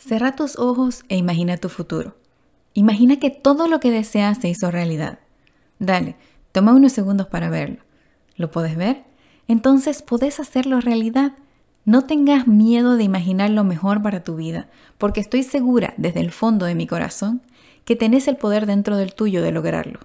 Cerra tus ojos e imagina tu futuro. Imagina que todo lo que deseas se hizo realidad. Dale, toma unos segundos para verlo. ¿Lo puedes ver? Entonces puedes hacerlo realidad. No tengas miedo de imaginar lo mejor para tu vida, porque estoy segura desde el fondo de mi corazón que tenés el poder dentro del tuyo de lograrlo.